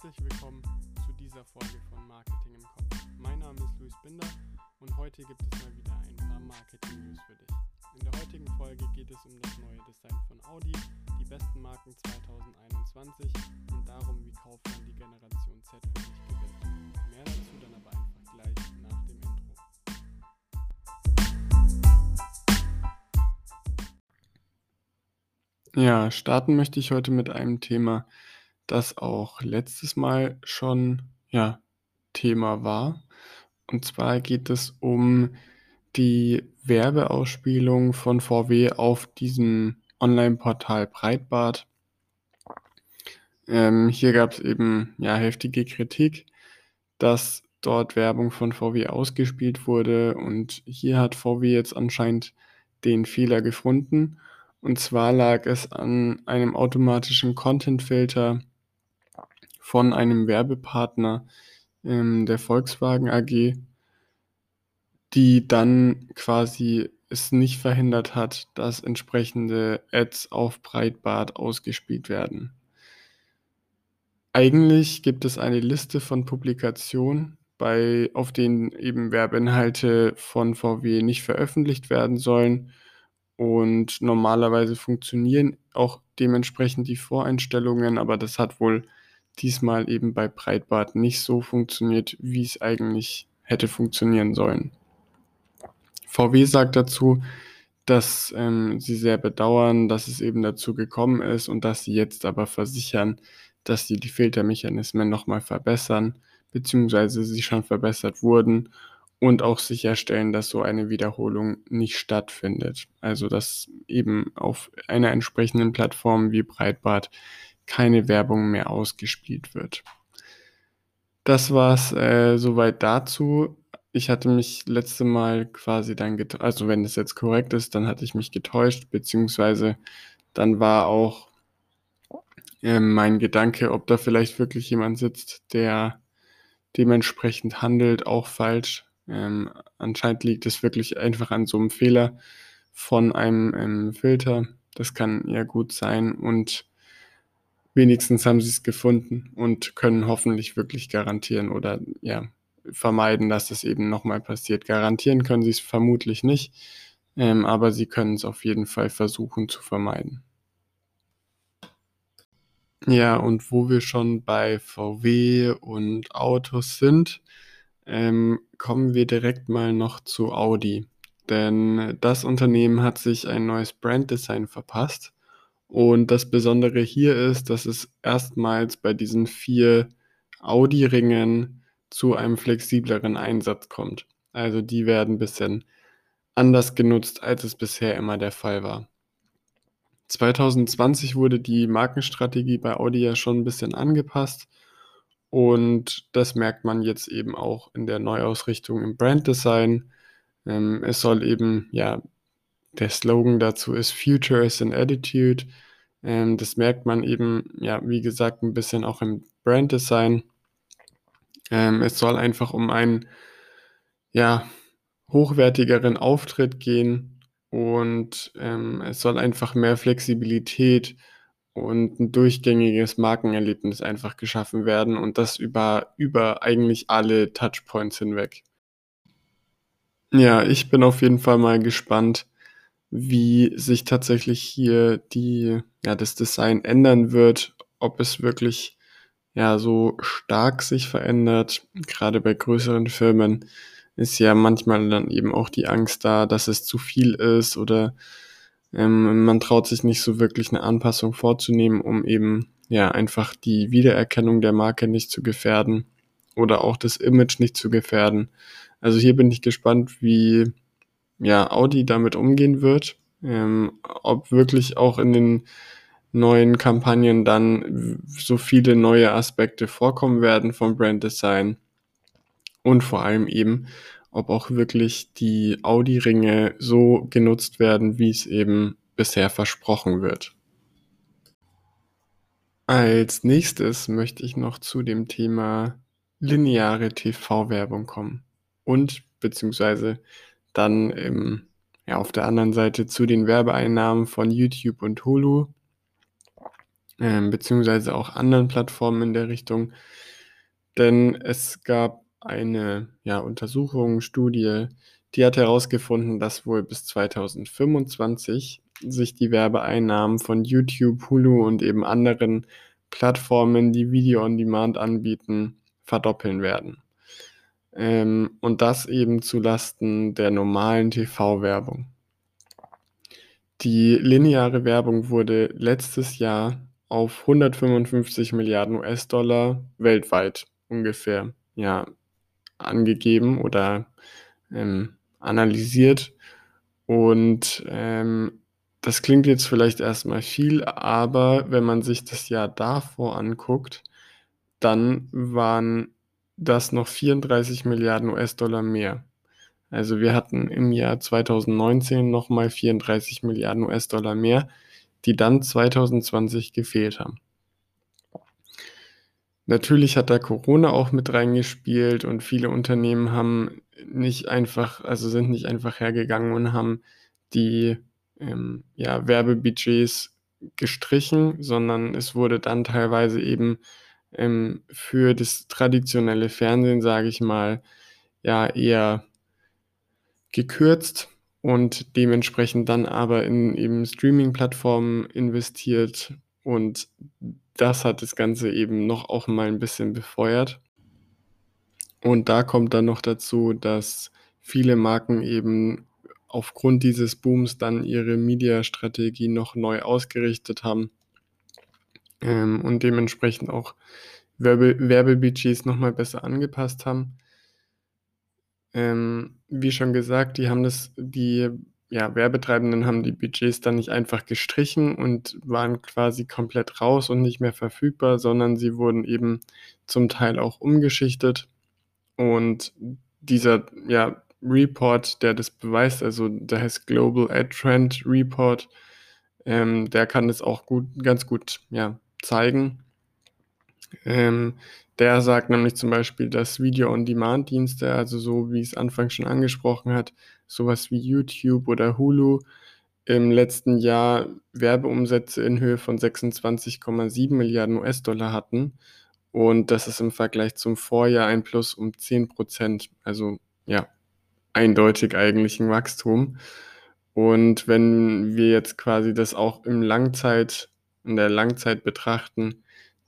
Herzlich willkommen zu dieser Folge von Marketing im Kopf. Mein Name ist Luis Binder und heute gibt es mal wieder ein paar Marketing-News für dich. In der heutigen Folge geht es um das neue Design von Audi, die besten Marken 2021 und darum, wie Kaufmann die Generation Z für dich gewinnt. Mehr dazu dann aber einfach gleich nach dem Intro. Ja, starten möchte ich heute mit einem Thema, das auch letztes Mal schon ja, Thema war. Und zwar geht es um die Werbeausspielung von VW auf diesem Online-Portal Breitbart. Ähm, hier gab es eben ja heftige Kritik, dass dort Werbung von VW ausgespielt wurde und hier hat VW jetzt anscheinend den Fehler gefunden. Und zwar lag es an einem automatischen Content-Filter, von einem Werbepartner ähm, der Volkswagen AG, die dann quasi es nicht verhindert hat, dass entsprechende Ads auf Breitbart ausgespielt werden. Eigentlich gibt es eine Liste von Publikationen, bei, auf denen eben Werbeinhalte von VW nicht veröffentlicht werden sollen. Und normalerweise funktionieren auch dementsprechend die Voreinstellungen, aber das hat wohl diesmal eben bei Breitbart nicht so funktioniert, wie es eigentlich hätte funktionieren sollen. VW sagt dazu, dass ähm, sie sehr bedauern, dass es eben dazu gekommen ist und dass sie jetzt aber versichern, dass sie die Filtermechanismen nochmal verbessern, beziehungsweise sie schon verbessert wurden und auch sicherstellen, dass so eine Wiederholung nicht stattfindet. Also dass eben auf einer entsprechenden Plattform wie Breitbart keine Werbung mehr ausgespielt wird. Das war's äh, soweit dazu. Ich hatte mich letzte Mal quasi dann getäuscht, also wenn es jetzt korrekt ist, dann hatte ich mich getäuscht, beziehungsweise dann war auch äh, mein Gedanke, ob da vielleicht wirklich jemand sitzt, der dementsprechend handelt, auch falsch. Ähm, anscheinend liegt es wirklich einfach an so einem Fehler von einem ähm, Filter. Das kann ja gut sein und wenigstens haben sie es gefunden und können hoffentlich wirklich garantieren oder ja, vermeiden, dass es eben nochmal passiert. Garantieren können sie es vermutlich nicht, ähm, aber sie können es auf jeden Fall versuchen zu vermeiden. Ja, und wo wir schon bei VW und Autos sind, ähm, kommen wir direkt mal noch zu Audi. Denn das Unternehmen hat sich ein neues Branddesign verpasst und das Besondere hier ist, dass es erstmals bei diesen vier Audi-Ringen zu einem flexibleren Einsatz kommt. Also die werden ein bisschen anders genutzt, als es bisher immer der Fall war. 2020 wurde die Markenstrategie bei Audi ja schon ein bisschen angepasst und das merkt man jetzt eben auch in der Neuausrichtung im Branddesign. Ähm, es soll eben ja der Slogan dazu ist Future is an Attitude. Ähm, das merkt man eben, ja, wie gesagt, ein bisschen auch im Branddesign. Ähm, es soll einfach um einen, ja, hochwertigeren Auftritt gehen und ähm, es soll einfach mehr Flexibilität und ein durchgängiges Markenerlebnis einfach geschaffen werden und das über, über eigentlich alle Touchpoints hinweg. Ja, ich bin auf jeden Fall mal gespannt, wie sich tatsächlich hier die, ja, das Design ändern wird, ob es wirklich ja so stark sich verändert. Gerade bei größeren Firmen ist ja manchmal dann eben auch die Angst da, dass es zu viel ist oder ähm, man traut sich nicht so wirklich eine Anpassung vorzunehmen, um eben ja einfach die Wiedererkennung der Marke nicht zu gefährden oder auch das Image nicht zu gefährden. Also hier bin ich gespannt, wie ja, Audi damit umgehen wird. Ähm, ob wirklich auch in den neuen Kampagnen dann so viele neue Aspekte vorkommen werden vom Brand Design und vor allem eben, ob auch wirklich die Audi-Ringe so genutzt werden, wie es eben bisher versprochen wird. Als nächstes möchte ich noch zu dem Thema lineare TV-Werbung kommen und beziehungsweise dann ähm, ja, auf der anderen Seite zu den Werbeeinnahmen von YouTube und Hulu. ähm, beziehungsweise auch anderen Plattformen in der Richtung. Denn es gab eine ja, Untersuchung, Studie, die hat herausgefunden, dass wohl bis 2025 sich die Werbeeinnahmen von YouTube, Hulu und eben anderen Plattformen, die Video on Demand anbieten, verdoppeln werden. Ähm, und das eben zu Lasten der normalen TV-Werbung. Die lineare Werbung wurde letztes Jahr auf 155 Milliarden US-Dollar weltweit ungefähr ja, angegeben oder ähm, analysiert. Und ähm, das klingt jetzt vielleicht erstmal viel, aber wenn man sich das Jahr davor anguckt, dann waren das noch 34 Milliarden US-Dollar mehr. Also wir hatten im Jahr 2019 nochmal 34 Milliarden US-Dollar mehr, die dann 2020 gefehlt haben. Natürlich hat da Corona auch mit reingespielt und viele Unternehmen haben nicht einfach, also sind nicht einfach hergegangen und haben die ähm, ja, Werbebudgets gestrichen, sondern es wurde dann teilweise eben ähm, für das traditionelle Fernsehen, sage ich mal, ja eher gekürzt und dementsprechend dann aber in eben Streaming-Plattformen investiert und das hat das Ganze eben noch auch mal ein bisschen befeuert. Und da kommt dann noch dazu, dass viele Marken eben aufgrund dieses Booms dann ihre Media-Strategie noch neu ausgerichtet haben ähm, und dementsprechend auch Werbe Werbebudgets nochmal besser angepasst haben. Ähm, wie schon gesagt, die haben das, die ja, Werbetreibenden haben die Budgets dann nicht einfach gestrichen und waren quasi komplett raus und nicht mehr verfügbar, sondern sie wurden eben zum Teil auch umgeschichtet. Und dieser ja, Report, der das beweist, also der heißt Global Ad Trend Report, ähm, der kann das auch gut, ganz gut ja, zeigen. Ähm, der sagt nämlich zum Beispiel, dass Video-on-Demand-Dienste, also so wie es Anfang schon angesprochen hat, sowas wie YouTube oder Hulu, im letzten Jahr Werbeumsätze in Höhe von 26,7 Milliarden US-Dollar hatten. Und das ist im Vergleich zum Vorjahr ein Plus um 10 Prozent. Also ja, eindeutig eigentlich ein Wachstum. Und wenn wir jetzt quasi das auch im Langzeit, in der Langzeit betrachten,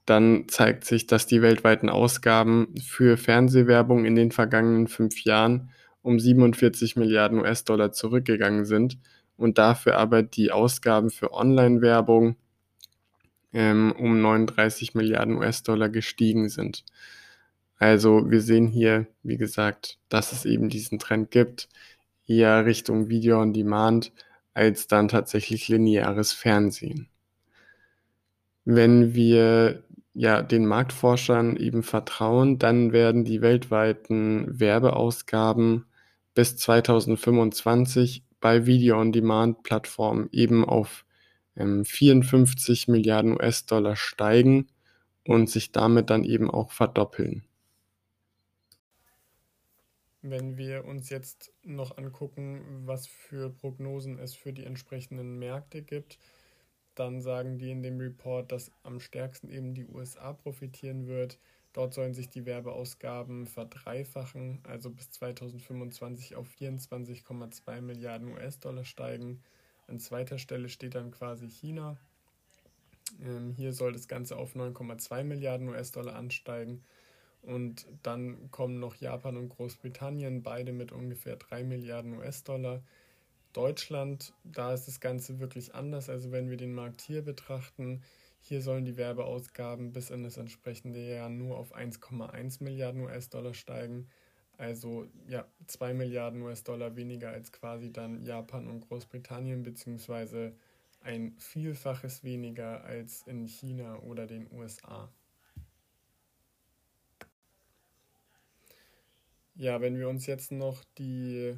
dann zeigt sich, dass die weltweiten Ausgaben für Fernsehwerbung in den vergangenen fünf Jahren um 47 Milliarden US-Dollar zurückgegangen sind und dafür aber die Ausgaben für Online-Werbung ähm, um 39 Milliarden US-Dollar gestiegen sind. Also wir sehen hier, wie gesagt, dass es eben diesen Trend gibt, eher Richtung Video on Demand als dann tatsächlich lineares Fernsehen. Wenn wir ja, den Marktforschern eben vertrauen, dann werden die weltweiten Werbeausgaben bis 2025 bei Video-on-Demand-Plattformen eben auf ähm, 54 Milliarden US-Dollar steigen und sich damit dann eben auch verdoppeln. Wenn wir uns jetzt noch angucken, was für Prognosen es für die entsprechenden Märkte gibt, dann sagen die in dem Report, dass am stärksten eben die USA profitieren wird. Dort sollen sich die Werbeausgaben verdreifachen, also bis 2025 auf 24,2 Milliarden US-Dollar steigen. An zweiter Stelle steht dann quasi China. Ähm, hier soll das Ganze auf 9,2 Milliarden US-Dollar ansteigen. Und dann kommen noch Japan und Großbritannien, beide mit ungefähr 3 Milliarden US-Dollar. Deutschland, da ist das Ganze wirklich anders. Also wenn wir den Markt hier betrachten, hier sollen die Werbeausgaben bis in das entsprechende Jahr nur auf 1,1 Milliarden US-Dollar steigen. Also ja, 2 Milliarden US-Dollar weniger als quasi dann Japan und Großbritannien, beziehungsweise ein Vielfaches weniger als in China oder den USA. Ja, wenn wir uns jetzt noch die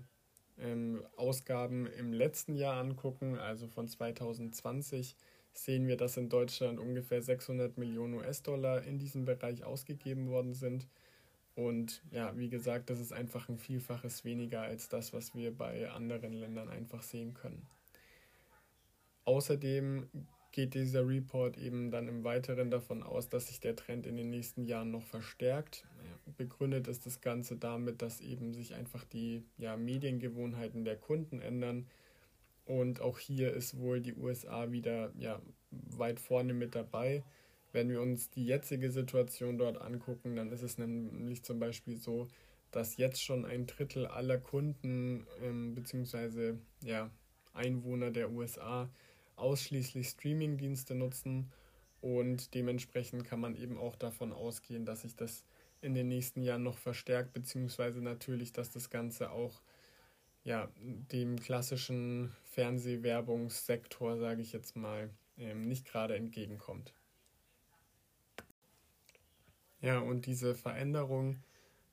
ähm, Ausgaben im letzten Jahr angucken, also von 2020, sehen wir, dass in Deutschland ungefähr 600 Millionen US-Dollar in diesem Bereich ausgegeben worden sind. Und ja, wie gesagt, das ist einfach ein Vielfaches weniger als das, was wir bei anderen Ländern einfach sehen können. Außerdem geht dieser Report eben dann im Weiteren davon aus, dass sich der Trend in den nächsten Jahren noch verstärkt. Begründet ist das Ganze damit, dass eben sich einfach die ja, Mediengewohnheiten der Kunden ändern. Und auch hier ist wohl die USA wieder ja, weit vorne mit dabei. Wenn wir uns die jetzige Situation dort angucken, dann ist es nämlich zum Beispiel so, dass jetzt schon ein Drittel aller Kunden ähm, bzw. Ja, Einwohner der USA ausschließlich Streaming-Dienste nutzen und dementsprechend kann man eben auch davon ausgehen, dass sich das in den nächsten Jahren noch verstärkt, beziehungsweise natürlich, dass das Ganze auch ja, dem klassischen Fernsehwerbungssektor, sage ich jetzt mal, ähm, nicht gerade entgegenkommt. Ja, und diese Veränderung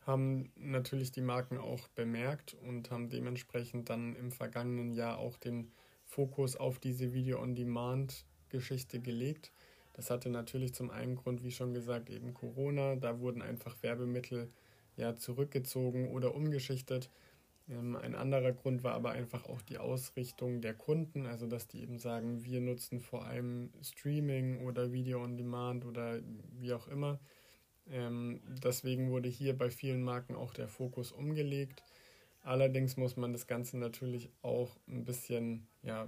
haben natürlich die Marken auch bemerkt und haben dementsprechend dann im vergangenen Jahr auch den Fokus auf diese Video-on-Demand-Geschichte gelegt. Das hatte natürlich zum einen Grund, wie schon gesagt, eben Corona. Da wurden einfach Werbemittel ja zurückgezogen oder umgeschichtet. Ähm, ein anderer Grund war aber einfach auch die Ausrichtung der Kunden, also dass die eben sagen, wir nutzen vor allem Streaming oder Video on Demand oder wie auch immer. Ähm, deswegen wurde hier bei vielen Marken auch der Fokus umgelegt. Allerdings muss man das Ganze natürlich auch ein bisschen ja,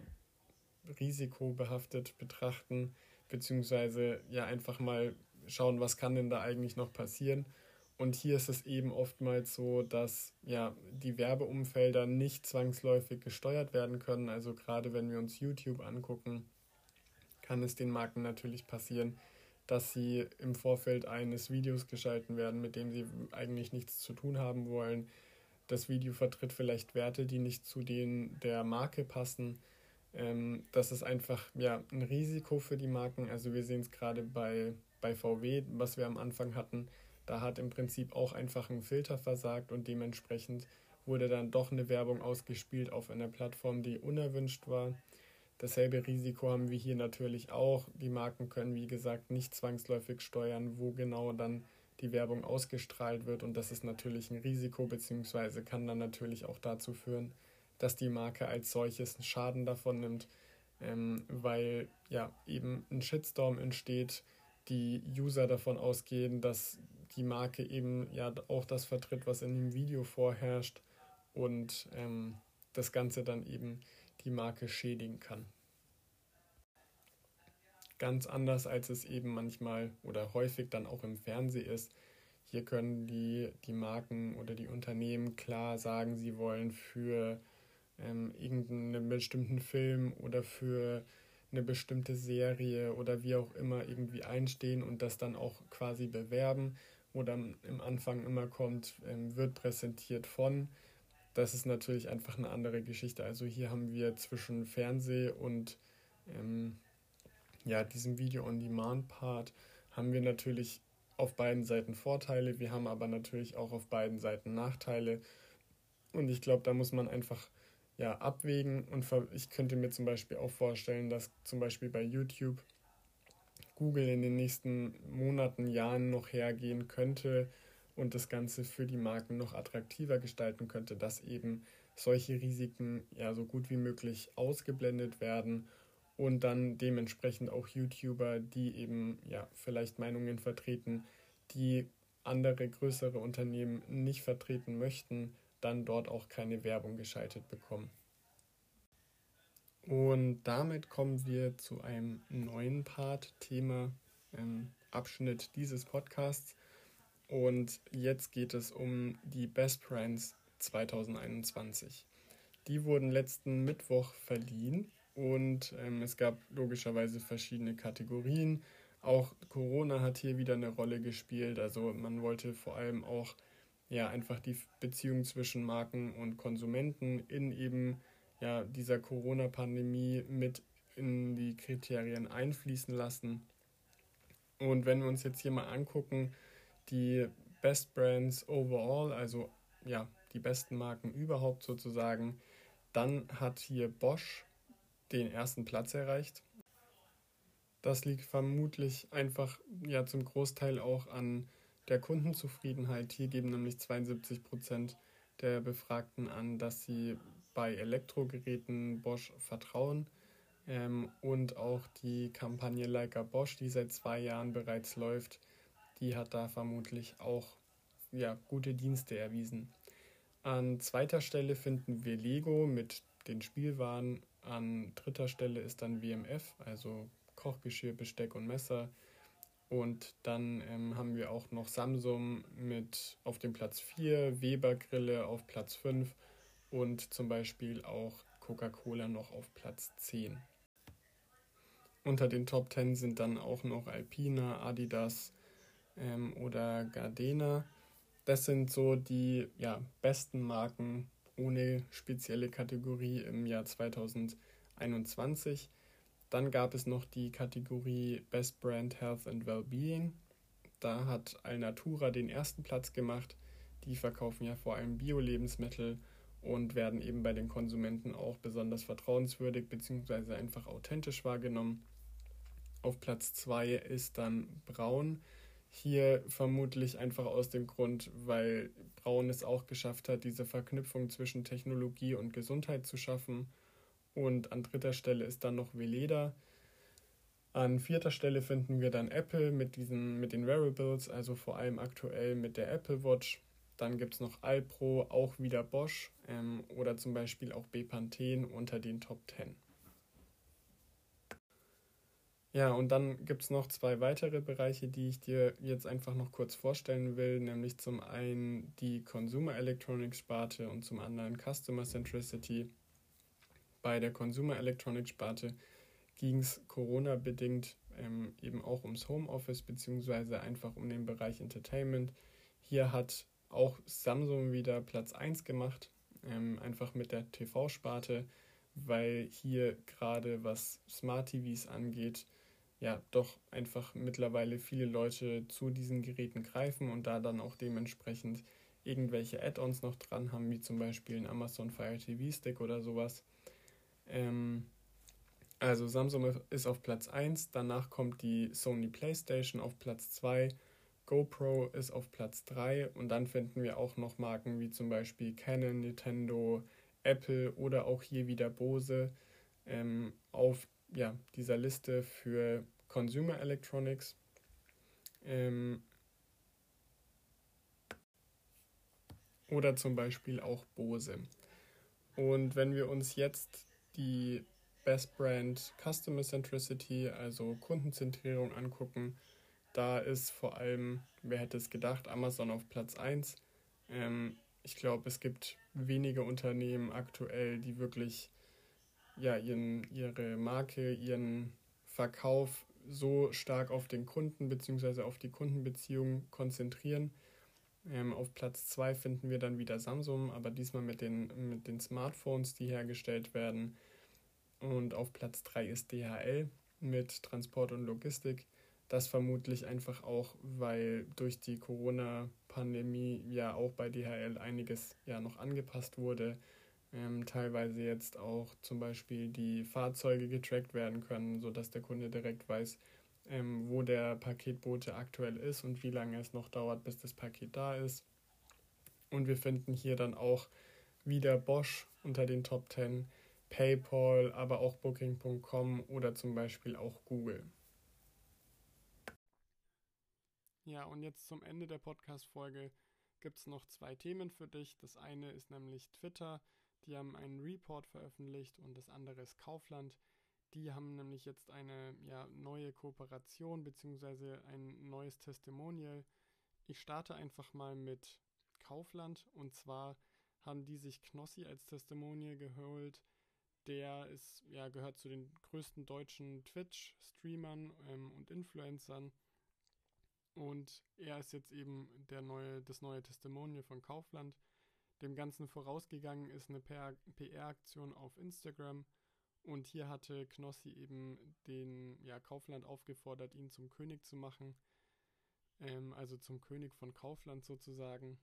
risikobehaftet betrachten, beziehungsweise ja einfach mal schauen, was kann denn da eigentlich noch passieren. Und hier ist es eben oftmals so, dass ja die Werbeumfelder nicht zwangsläufig gesteuert werden können. Also gerade wenn wir uns YouTube angucken, kann es den Marken natürlich passieren, dass sie im Vorfeld eines Videos geschalten werden, mit dem sie eigentlich nichts zu tun haben wollen das Video vertritt vielleicht Werte, die nicht zu denen der Marke passen. Ähm, das ist einfach ja, ein Risiko für die Marken. Also wir sehen es gerade bei, bei VW, was wir am Anfang hatten. Da hat im Prinzip auch einfach ein Filter versagt und dementsprechend wurde dann doch eine Werbung ausgespielt auf einer Plattform, die unerwünscht war. Dasselbe Risiko haben wir hier natürlich auch. Die Marken können, wie gesagt, nicht zwangsläufig steuern, wo genau dann die Werbung ausgestrahlt wird und das ist natürlich ein Risiko beziehungsweise kann dann natürlich auch dazu führen, dass die Marke als solches einen Schaden davon nimmt, ähm, weil ja eben ein Shitstorm entsteht, die User davon ausgehen, dass die Marke eben ja auch das vertritt, was in dem Video vorherrscht und ähm, das Ganze dann eben die Marke schädigen kann. Ganz anders, als es eben manchmal oder häufig dann auch im Fernsehen ist. Hier können die, die Marken oder die Unternehmen klar sagen, sie wollen für ähm, irgendeinen bestimmten Film oder für eine bestimmte Serie oder wie auch immer irgendwie einstehen und das dann auch quasi bewerben, dann im Anfang immer kommt, ähm, wird präsentiert von. Das ist natürlich einfach eine andere Geschichte. Also hier haben wir zwischen Fernseh und ähm, ja, diesem Video-on-Demand-Part haben wir natürlich auf beiden Seiten Vorteile, wir haben aber natürlich auch auf beiden Seiten Nachteile. Und ich glaube, da muss man einfach ja, abwägen. Und ich könnte mir zum Beispiel auch vorstellen, dass zum Beispiel bei YouTube Google in den nächsten Monaten, Jahren noch hergehen könnte und das Ganze für die Marken noch attraktiver gestalten könnte, dass eben solche Risiken ja so gut wie möglich ausgeblendet werden und dann dementsprechend auch YouTuber, die eben ja vielleicht Meinungen vertreten, die andere größere Unternehmen nicht vertreten möchten, dann dort auch keine Werbung geschaltet bekommen. Und damit kommen wir zu einem neuen Part, Thema, ähm, Abschnitt dieses Podcasts. Und jetzt geht es um die Best Brands 2021. Die wurden letzten Mittwoch verliehen und ähm, es gab logischerweise verschiedene Kategorien. Auch Corona hat hier wieder eine Rolle gespielt. Also man wollte vor allem auch ja einfach die Beziehung zwischen Marken und Konsumenten in eben ja dieser Corona-Pandemie mit in die Kriterien einfließen lassen. Und wenn wir uns jetzt hier mal angucken, die Best Brands overall, also ja, die besten Marken überhaupt sozusagen, dann hat hier Bosch den ersten Platz erreicht. Das liegt vermutlich einfach ja zum Großteil auch an der Kundenzufriedenheit. Hier geben nämlich 72 Prozent der Befragten an, dass sie bei Elektrogeräten Bosch vertrauen. Ähm, und auch die Kampagne Leica Bosch, die seit zwei Jahren bereits läuft, die hat da vermutlich auch ja, gute Dienste erwiesen. An zweiter Stelle finden wir Lego mit den Spielwaren. An dritter Stelle ist dann WMF, also Kochgeschirr, Besteck und Messer. Und dann ähm, haben wir auch noch Samsung mit auf dem Platz 4, Weber Grille auf Platz 5 und zum Beispiel auch Coca-Cola noch auf Platz 10. Unter den Top 10 sind dann auch noch Alpina, Adidas ähm, oder Gardena. Das sind so die ja, besten Marken ohne spezielle Kategorie im Jahr 2021. Dann gab es noch die Kategorie Best Brand Health and Wellbeing. Da hat Alnatura den ersten Platz gemacht. Die verkaufen ja vor allem Bio-Lebensmittel und werden eben bei den Konsumenten auch besonders vertrauenswürdig bzw. einfach authentisch wahrgenommen. Auf Platz 2 ist dann Braun. Hier vermutlich einfach aus dem Grund, weil Braun es auch geschafft hat, diese Verknüpfung zwischen Technologie und Gesundheit zu schaffen. Und an dritter Stelle ist dann noch Veleda. An vierter Stelle finden wir dann Apple mit, diesen, mit den Wearables, also vor allem aktuell mit der Apple Watch. Dann gibt es noch Alpro, auch wieder Bosch ähm, oder zum Beispiel auch Bepanthen unter den Top 10. Ja, und dann gibt es noch zwei weitere Bereiche, die ich dir jetzt einfach noch kurz vorstellen will, nämlich zum einen die Consumer Electronics Sparte und zum anderen Customer Centricity. Bei der Consumer Electronics Sparte ging es Corona-bedingt ähm, eben auch ums Homeoffice beziehungsweise einfach um den Bereich Entertainment. Hier hat auch Samsung wieder Platz 1 gemacht, ähm, einfach mit der TV-Sparte, weil hier gerade was Smart TVs angeht, ja, doch einfach mittlerweile viele Leute zu diesen Geräten greifen und da dann auch dementsprechend irgendwelche Add-ons noch dran haben, wie zum Beispiel ein Amazon Fire TV Stick oder sowas. Ähm, also Samsung ist auf Platz 1, danach kommt die Sony PlayStation auf Platz 2 GoPro ist auf Platz 3 und dann finden wir auch noch Marken wie zum Beispiel Canon, Nintendo, Apple oder auch hier wieder Bose ähm, auf ja, dieser Liste für Consumer Electronics. Ähm, oder zum Beispiel auch Bose. Und wenn wir uns jetzt die Best Brand Customer Centricity, also Kundenzentrierung angucken, da ist vor allem, wer hätte es gedacht, Amazon auf Platz 1. Ähm, ich glaube, es gibt wenige Unternehmen aktuell, die wirklich ja, ihren, ihre Marke, ihren Verkauf so stark auf den Kunden bzw. auf die Kundenbeziehung konzentrieren. Ähm, auf Platz 2 finden wir dann wieder Samsung, aber diesmal mit den, mit den Smartphones, die hergestellt werden. Und auf Platz 3 ist DHL mit Transport und Logistik. Das vermutlich einfach auch, weil durch die Corona-Pandemie ja auch bei DHL einiges ja noch angepasst wurde. Ähm, teilweise jetzt auch zum Beispiel die Fahrzeuge getrackt werden können, sodass der Kunde direkt weiß, ähm, wo der Paketbote aktuell ist und wie lange es noch dauert, bis das Paket da ist. Und wir finden hier dann auch wieder Bosch unter den Top 10, PayPal, aber auch Booking.com oder zum Beispiel auch Google. Ja, und jetzt zum Ende der Podcast-Folge gibt es noch zwei Themen für dich. Das eine ist nämlich Twitter. Die haben einen Report veröffentlicht und das andere ist Kaufland. Die haben nämlich jetzt eine ja, neue Kooperation bzw. ein neues Testimonial. Ich starte einfach mal mit Kaufland und zwar haben die sich Knossi als Testimonial geholt. Der ist, ja, gehört zu den größten deutschen Twitch-Streamern ähm, und Influencern und er ist jetzt eben der neue, das neue Testimonial von Kaufland. Dem Ganzen vorausgegangen ist eine PR-Aktion auf Instagram. Und hier hatte Knossi eben den ja, Kaufland aufgefordert, ihn zum König zu machen. Ähm, also zum König von Kaufland sozusagen.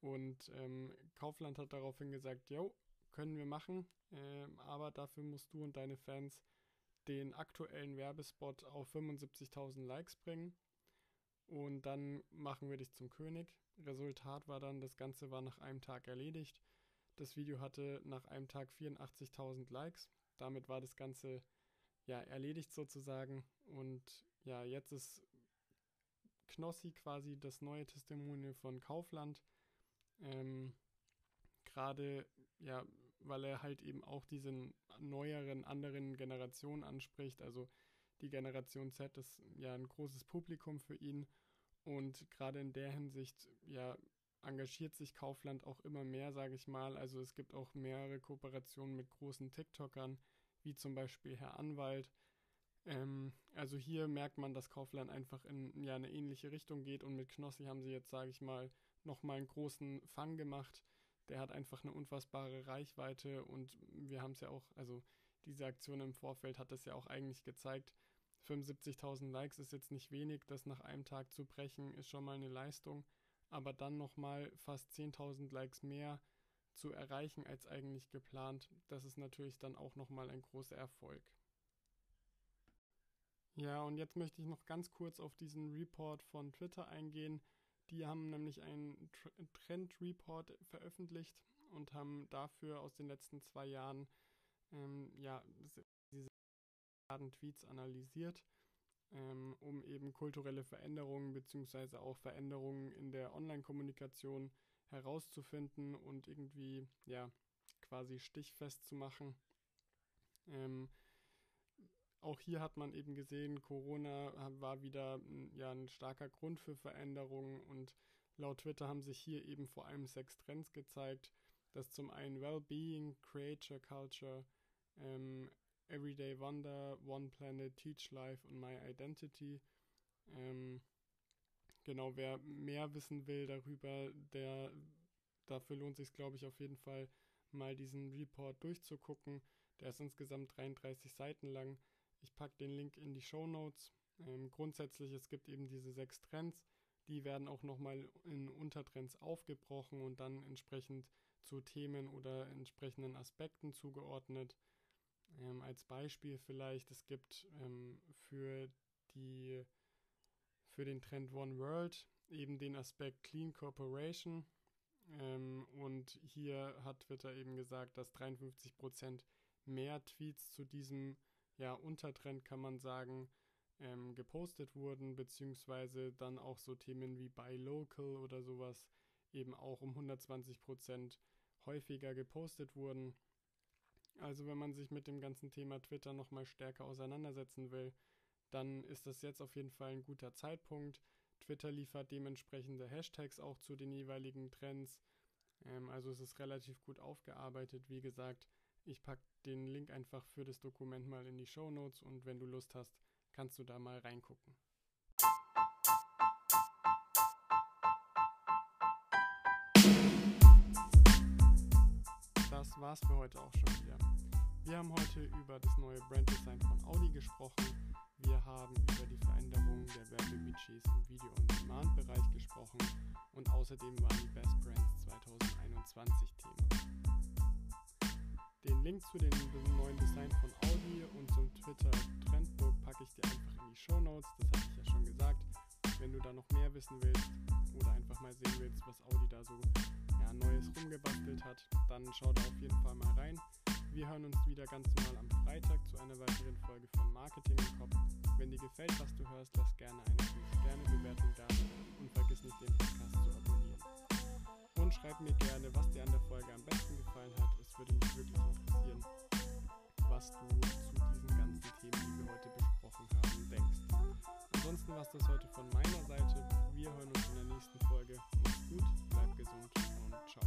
Und ähm, Kaufland hat daraufhin gesagt, jo, können wir machen, ähm, aber dafür musst du und deine Fans den aktuellen Werbespot auf 75.000 Likes bringen. Und dann machen wir dich zum König. Resultat war dann, das Ganze war nach einem Tag erledigt. Das Video hatte nach einem Tag 84.000 Likes. Damit war das Ganze ja, erledigt sozusagen. Und ja, jetzt ist Knossi quasi das neue Testimonial von Kaufland. Ähm, Gerade, ja, weil er halt eben auch diesen neueren, anderen Generationen anspricht. Also die Generation Z ist ja ein großes Publikum für ihn. Und gerade in der Hinsicht, ja, engagiert sich Kaufland auch immer mehr, sage ich mal. Also es gibt auch mehrere Kooperationen mit großen TikTokern, wie zum Beispiel Herr Anwalt. Ähm, also hier merkt man, dass Kaufland einfach in ja, eine ähnliche Richtung geht und mit Knossi haben sie jetzt, sage ich mal, nochmal einen großen Fang gemacht. Der hat einfach eine unfassbare Reichweite und wir haben es ja auch, also diese Aktion im Vorfeld hat es ja auch eigentlich gezeigt. 75.000 Likes ist jetzt nicht wenig, das nach einem Tag zu brechen, ist schon mal eine Leistung, aber dann nochmal fast 10.000 Likes mehr zu erreichen als eigentlich geplant, das ist natürlich dann auch nochmal ein großer Erfolg. Ja, und jetzt möchte ich noch ganz kurz auf diesen Report von Twitter eingehen. Die haben nämlich einen Trend-Report veröffentlicht und haben dafür aus den letzten zwei Jahren ähm, ja, diese Tweets analysiert, ähm, um eben kulturelle Veränderungen bzw. auch Veränderungen in der Online-Kommunikation herauszufinden und irgendwie ja quasi stichfest zu machen. Ähm, auch hier hat man eben gesehen, Corona war wieder ja, ein starker Grund für Veränderungen und laut Twitter haben sich hier eben vor allem sechs Trends gezeigt. Das zum einen Wellbeing, Creature Culture, ähm, Everyday Wonder, One Planet, Teach Life und My Identity. Ähm, genau, wer mehr wissen will darüber, der dafür lohnt sich, glaube ich, auf jeden Fall mal diesen Report durchzugucken. Der ist insgesamt 33 Seiten lang. Ich packe den Link in die Show Notes. Ähm, grundsätzlich, es gibt eben diese sechs Trends. Die werden auch nochmal in Untertrends aufgebrochen und dann entsprechend zu Themen oder entsprechenden Aspekten zugeordnet. Ähm, als Beispiel vielleicht, es gibt ähm, für, die, für den Trend One World eben den Aspekt Clean Corporation. Ähm, und hier hat Twitter eben gesagt, dass 53% mehr Tweets zu diesem ja, Untertrend kann man sagen, ähm, gepostet wurden, beziehungsweise dann auch so Themen wie Buy Local oder sowas eben auch um 120 Prozent häufiger gepostet wurden. Also wenn man sich mit dem ganzen Thema Twitter nochmal stärker auseinandersetzen will, dann ist das jetzt auf jeden Fall ein guter Zeitpunkt. Twitter liefert dementsprechende Hashtags auch zu den jeweiligen Trends. Ähm, also es ist relativ gut aufgearbeitet. Wie gesagt, ich packe den Link einfach für das Dokument mal in die Show Notes und wenn du Lust hast, kannst du da mal reingucken. Das war's für heute auch schon wieder. Wir haben heute über das neue Branddesign von Audi gesprochen. Wir haben über die Veränderung der Werbebudgets im Video-on-Demand-Bereich gesprochen und außerdem waren die Best Brands 2021 Thema. Den Link zu dem neuen Design von Audi und zum Twitter Trendbook packe ich dir einfach in die Show Notes. Das hatte Wenn du da noch mehr wissen willst oder einfach mal sehen willst, was Audi da so ja, Neues rumgebastelt hat, dann schau da auf jeden Fall mal rein. Wir hören uns wieder ganz normal am Freitag zu einer weiteren Folge von Marketing im Kopf. Wenn dir gefällt, was du hörst, lass gerne eine 5-Sterne-Bewertung da und vergiss nicht, den Podcast zu abonnieren. Und schreib mir gerne, was dir an der Folge am besten gefallen hat. Es würde mich wirklich interessieren, was du zu diesen ganzen Themen, die wir heute besprochen haben, denkst. Ansonsten war es das heute von meiner Seite. Wir hören uns in der nächsten Folge. Macht's gut, bleibt gesund und ciao.